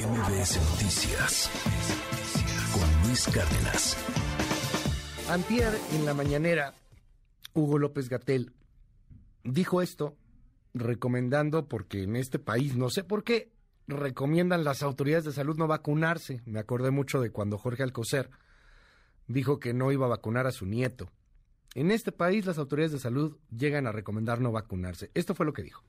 MBS Noticias con Luis Cárdenas. Antier, en la mañanera, Hugo López Gatel dijo esto recomendando, porque en este país, no sé por qué, recomiendan las autoridades de salud no vacunarse. Me acordé mucho de cuando Jorge Alcocer dijo que no iba a vacunar a su nieto. En este país las autoridades de salud llegan a recomendar no vacunarse. Esto fue lo que dijo.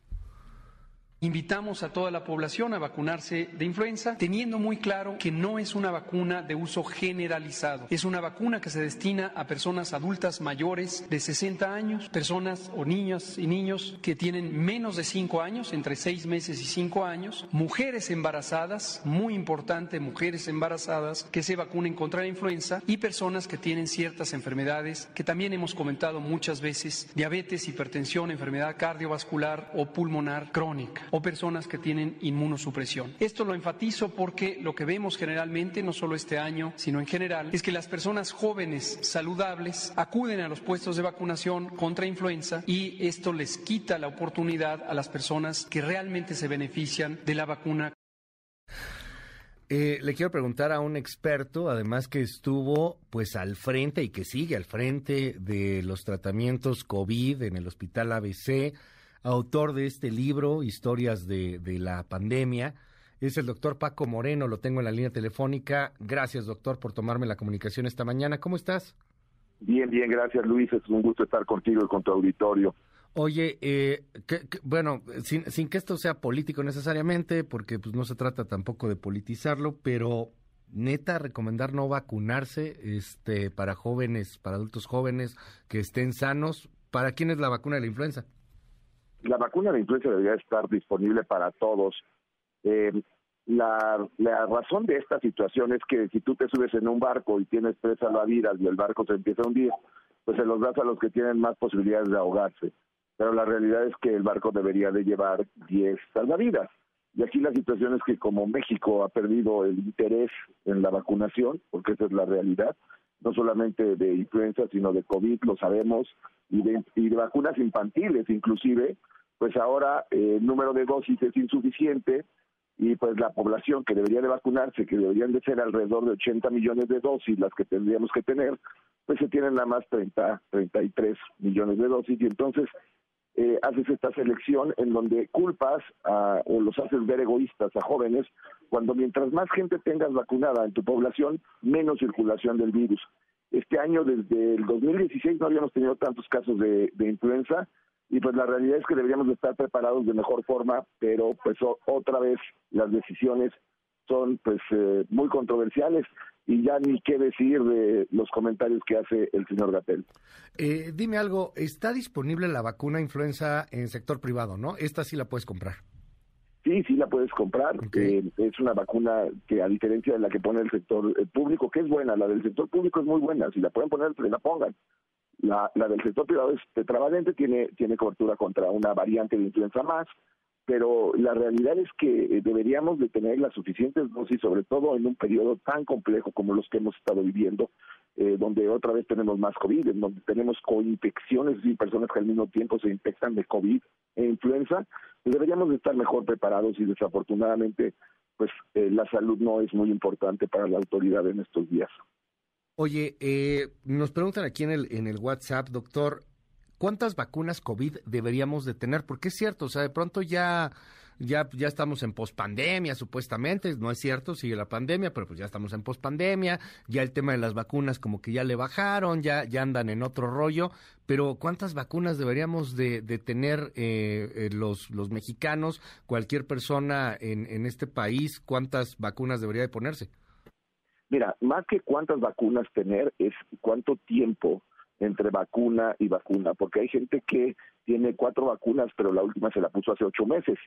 Invitamos a toda la población a vacunarse de influenza, teniendo muy claro que no es una vacuna de uso generalizado. Es una vacuna que se destina a personas adultas mayores de 60 años, personas o niñas y niños que tienen menos de 5 años, entre 6 meses y 5 años, mujeres embarazadas, muy importante, mujeres embarazadas que se vacunen contra la influenza y personas que tienen ciertas enfermedades que también hemos comentado muchas veces, diabetes, hipertensión, enfermedad cardiovascular o pulmonar crónica o personas que tienen inmunosupresión. Esto lo enfatizo porque lo que vemos generalmente, no solo este año, sino en general, es que las personas jóvenes saludables acuden a los puestos de vacunación contra influenza y esto les quita la oportunidad a las personas que realmente se benefician de la vacuna. Eh, le quiero preguntar a un experto, además que estuvo pues al frente y que sigue al frente de los tratamientos COVID en el Hospital ABC, autor de este libro, Historias de, la Pandemia. Es el doctor Paco Moreno, lo tengo en la línea telefónica. Gracias, doctor, por tomarme la comunicación esta mañana. ¿Cómo estás? Bien, bien, gracias, Luis. Es un gusto estar contigo y con tu auditorio. Oye, eh, bueno, sin, sin, que esto sea político necesariamente, porque pues no se trata tampoco de politizarlo, pero neta recomendar no vacunarse este para jóvenes, para adultos jóvenes que estén sanos. ¿Para quién es la vacuna de la influenza? La vacuna de influenza debería estar disponible para todos. Eh, la, razón de esta situación es que si tú te subes en un barco y tienes tres salvavidas y el barco se empieza a hundir, pues se los das a los que tienen más posibilidades de ahogarse. Pero la realidad es que el barco debería de llevar 10 salvavidas. Y aquí la situación es que como México ha perdido el interés en la vacunación, porque esa es la realidad, no solamente de influenza, sino de COVID, lo sabemos, y de, y de vacunas infantiles inclusive, pues ahora eh, el número de dosis es insuficiente y pues la población que debería de vacunarse, que deberían de ser alrededor de 80 millones de dosis las que tendríamos que tener, pues se tienen nada más 30, 33 millones de dosis. Y entonces eh, haces esta selección en donde culpas a, o los haces ver egoístas a jóvenes, cuando mientras más gente tengas vacunada en tu población, menos circulación del virus. Este año, desde el 2016, no habíamos tenido tantos casos de influenza, y pues la realidad es que deberíamos estar preparados de mejor forma, pero pues otra vez las decisiones son pues eh, muy controversiales y ya ni qué decir de los comentarios que hace el señor Gatel. Eh, dime algo, ¿está disponible la vacuna influenza en sector privado, no? Esta sí la puedes comprar. Sí, sí la puedes comprar. Eh, es una vacuna que a diferencia de la que pone el sector público, que es buena, la del sector público es muy buena, si la pueden poner, la pongan. La, la del sector privado es tetravalente, tiene, tiene cobertura contra una variante de influenza más, pero la realidad es que eh, deberíamos de tener las suficientes dosis, sobre todo en un periodo tan complejo como los que hemos estado viviendo, eh, donde otra vez tenemos más COVID, en donde tenemos coinfecciones y personas que al mismo tiempo se infectan de COVID e influenza, pues deberíamos de estar mejor preparados y desafortunadamente pues eh, la salud no es muy importante para la autoridad en estos días. Oye, eh, nos preguntan aquí en el, en el WhatsApp, doctor, ¿cuántas vacunas COVID deberíamos de tener? Porque es cierto, o sea, de pronto ya, ya, ya estamos en pospandemia, supuestamente, no es cierto, sigue la pandemia, pero pues ya estamos en pospandemia, ya el tema de las vacunas como que ya le bajaron, ya, ya andan en otro rollo, pero ¿cuántas vacunas deberíamos de, tener eh, eh, los, los mexicanos, cualquier persona en, en este país, cuántas vacunas debería de ponerse? Mira, más que cuántas vacunas tener, es cuánto tiempo entre vacuna y vacuna, porque hay gente que tiene cuatro vacunas, pero la última se la puso hace ocho meses.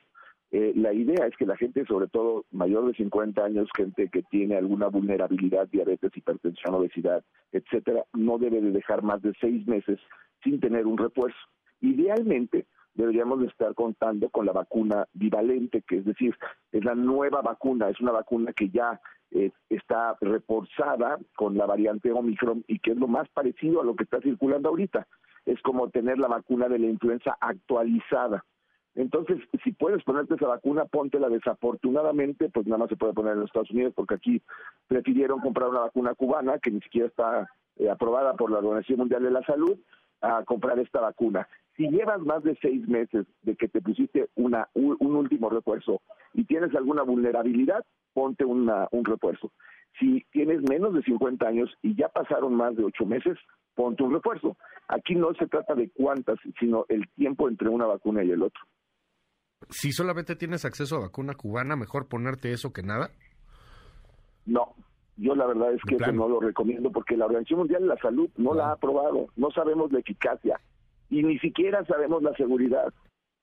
Eh, la idea es que la gente, sobre todo mayor de 50 años, gente que tiene alguna vulnerabilidad, diabetes, hipertensión, obesidad, etcétera, no debe de dejar más de seis meses sin tener un refuerzo. Idealmente, deberíamos de estar contando con la vacuna bivalente, que es decir, es la nueva vacuna, es una vacuna que ya eh, está reforzada con la variante Omicron y que es lo más parecido a lo que está circulando ahorita. Es como tener la vacuna de la influenza actualizada. Entonces, si puedes ponerte esa vacuna, póntela. Desafortunadamente, pues nada más se puede poner en los Estados Unidos porque aquí prefirieron comprar una vacuna cubana que ni siquiera está eh, aprobada por la Organización Mundial de la Salud a comprar esta vacuna. Si llevas más de seis meses de que te pusiste una, un, último refuerzo y tienes alguna vulnerabilidad, ponte una, un refuerzo. Si tienes menos de 50 años y ya pasaron más de ocho meses, ponte un refuerzo. Aquí no se trata de cuántas, sino el tiempo entre una vacuna y el otro. Si solamente tienes acceso a vacuna cubana, mejor ponerte eso que nada. No, yo la verdad es que eso no lo recomiendo porque la Organización Mundial de la Salud no la ha aprobado, no sabemos la eficacia y ni siquiera sabemos la seguridad.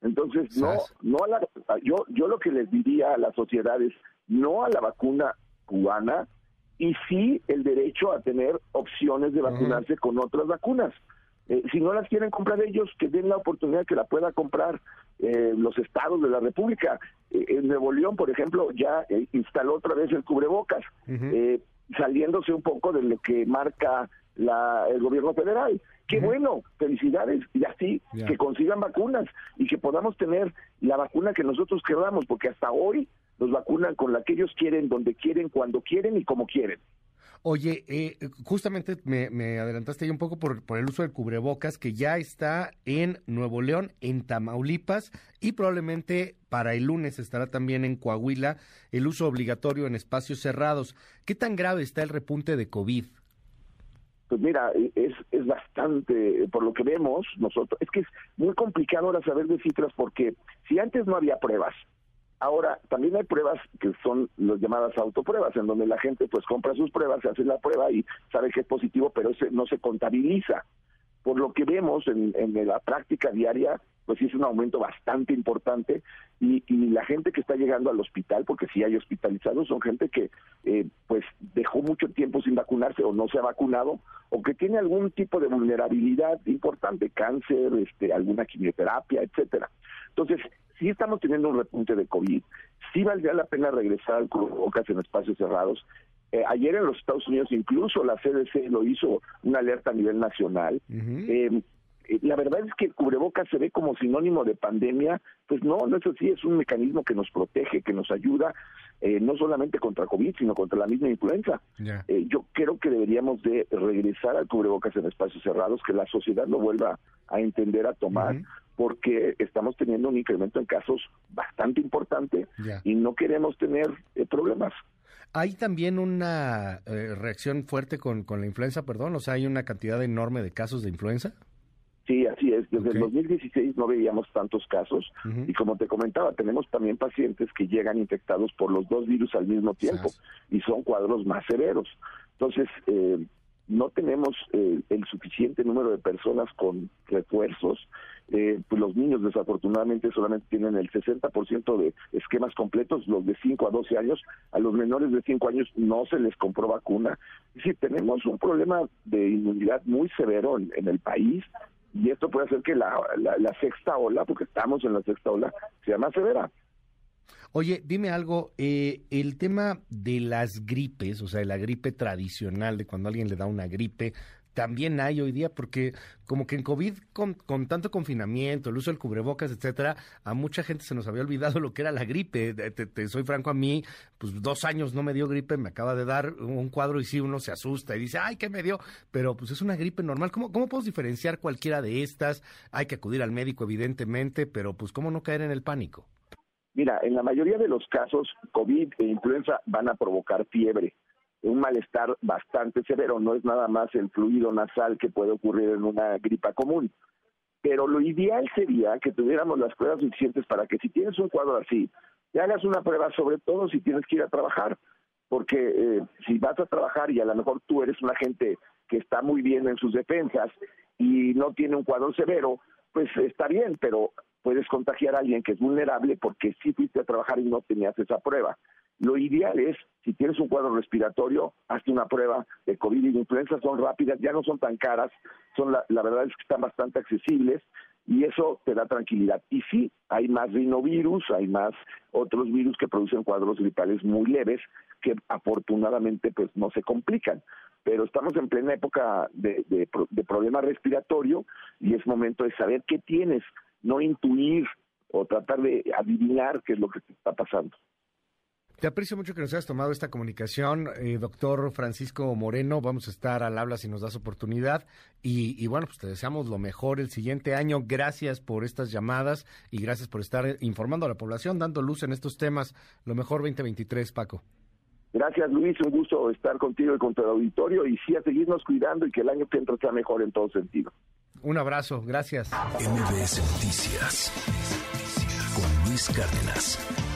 Entonces, no, no a la, yo, yo lo que les diría a la sociedad es no a la vacuna cubana y sí el derecho a tener opciones de vacunarse con otras vacunas. Eh, si no las quieren comprar ellos, que den la oportunidad que la pueda comprar eh, los estados de la República. Eh, en Nuevo León, por ejemplo, ya instaló otra vez el cubrebocas, saliéndose un poco de lo que marca la, el gobierno federal. Qué bueno, felicidades, y así que consigan vacunas y que podamos tener la vacuna que nosotros queramos, porque hasta hoy nos vacunan con la que ellos quieren, donde quieren, cuando quieren y como quieren. Oye, eh, justamente me, adelantaste ahí un poco por, por, el uso del cubrebocas que ya está en Nuevo León, en Tamaulipas y probablemente para el lunes estará también en Coahuila el uso obligatorio en espacios cerrados. ¿Qué tan grave está el repunte de COVID? Pues mira, es, es bastante, por lo que vemos nosotros, es que es muy complicado ahora saber de cifras porque si antes no había pruebas, ahora también hay pruebas que son las llamadas autopruebas, en donde la gente pues compra sus pruebas, se hace la prueba y sabe que es positivo, pero ese no se contabiliza. Por lo que vemos en, en la práctica diaria, pues sí es un aumento bastante importante y, la gente que está llegando al hospital, porque sí hay hospitalizados, son gente que eh, pues dejó mucho tiempo sin vacunarse o no se ha vacunado o que tiene algún tipo de vulnerabilidad importante, cáncer, este, alguna quimioterapia, etcétera. Entonces, sí estamos teniendo un repunte de COVID, sí valdría la pena regresar al cubrebocas en espacios cerrados. Eh, ayer en los Estados Unidos incluso la CDC lo hizo una alerta a nivel nacional. Eh, la verdad es que el cubrebocas se ve como sinónimo de pandemia, pues no, no es así, es un mecanismo que nos protege, que nos ayuda, eh, no solamente contra COVID, sino contra la misma influenza. Eh, yo creo que deberíamos de regresar al cubrebocas en espacios cerrados, que la sociedad lo vuelva a entender, a tomar, porque estamos teniendo un incremento en casos bastante importante y no queremos tener problemas. Hay también una reacción fuerte con, con la influenza, perdón, o sea, hay una cantidad enorme de casos de influenza. Sí, así es. Desde el 2016 no veíamos tantos casos y como te comentaba, tenemos también pacientes que llegan infectados por los dos virus al mismo tiempo y son cuadros más severos. Entonces, eh, no tenemos eh, el suficiente número de personas con refuerzos. Eh, pues los niños desafortunadamente solamente tienen el 60% de esquemas completos, los de 5 a 12 años, a los menores de 5 años no se les compró vacuna. Es decir, tenemos un problema de inmunidad muy severo en el país y esto puede hacer que la, la, sexta ola, porque estamos en la sexta ola, sea más severa. Oye, dime algo, eh, el tema de las gripes, o sea, la gripe tradicional, de cuando alguien le da una gripe, también hay hoy día, porque como que en COVID, con, tanto confinamiento, el uso del cubrebocas, etcétera, a mucha gente se nos había olvidado lo que era la gripe. Te, soy franco, a mí, pues dos años no me dio gripe, me acaba de dar un cuadro y sí uno se asusta y dice, ay, ¿qué me dio? Pero pues es una gripe normal. ¿Cómo, cómo podemos diferenciar cualquiera de estas? Hay que acudir al médico, evidentemente, pero pues ¿cómo no caer en el pánico? Mira, en la mayoría de los casos, COVID e influenza van a provocar fiebre un malestar bastante severo, no es nada más el fluido nasal que puede ocurrir en una gripa común. Pero lo ideal sería que tuviéramos las pruebas suficientes para que si tienes un cuadro así, te hagas una prueba, sobre todo si tienes que ir a trabajar, porque eh, si vas a trabajar y a lo mejor tú eres una gente que está muy bien en sus defensas y no tiene un cuadro severo, pues está bien, pero puedes contagiar a alguien que es vulnerable porque sí fuiste a trabajar y no tenías esa prueba. Lo ideal es, si tienes un cuadro respiratorio, hazte una prueba de COVID y de influenza, son rápidas, ya no son tan caras, son la, verdad es que están bastante accesibles y eso te da tranquilidad. Y sí, hay más rinovirus, hay más otros virus que producen cuadros gripales muy leves que afortunadamente pues no se complican. Pero estamos en plena época de, de problema respiratorio y es momento de saber qué tienes, no intuir o tratar de adivinar qué es lo que está pasando. Te aprecio mucho que nos hayas tomado esta comunicación, eh, doctor Francisco Moreno. Vamos a estar al habla si nos das oportunidad. Y, bueno, pues te deseamos lo mejor el siguiente año. Gracias por estas llamadas y gracias por estar informando a la población, dando luz en estos temas. Lo mejor 2023, Paco. Gracias, Luis. Un gusto estar contigo y con tu auditorio. Y sí, a seguirnos cuidando y que el año que entra sea mejor en todo sentido. Un abrazo. Gracias. MBS Noticias con Luis Cárdenas.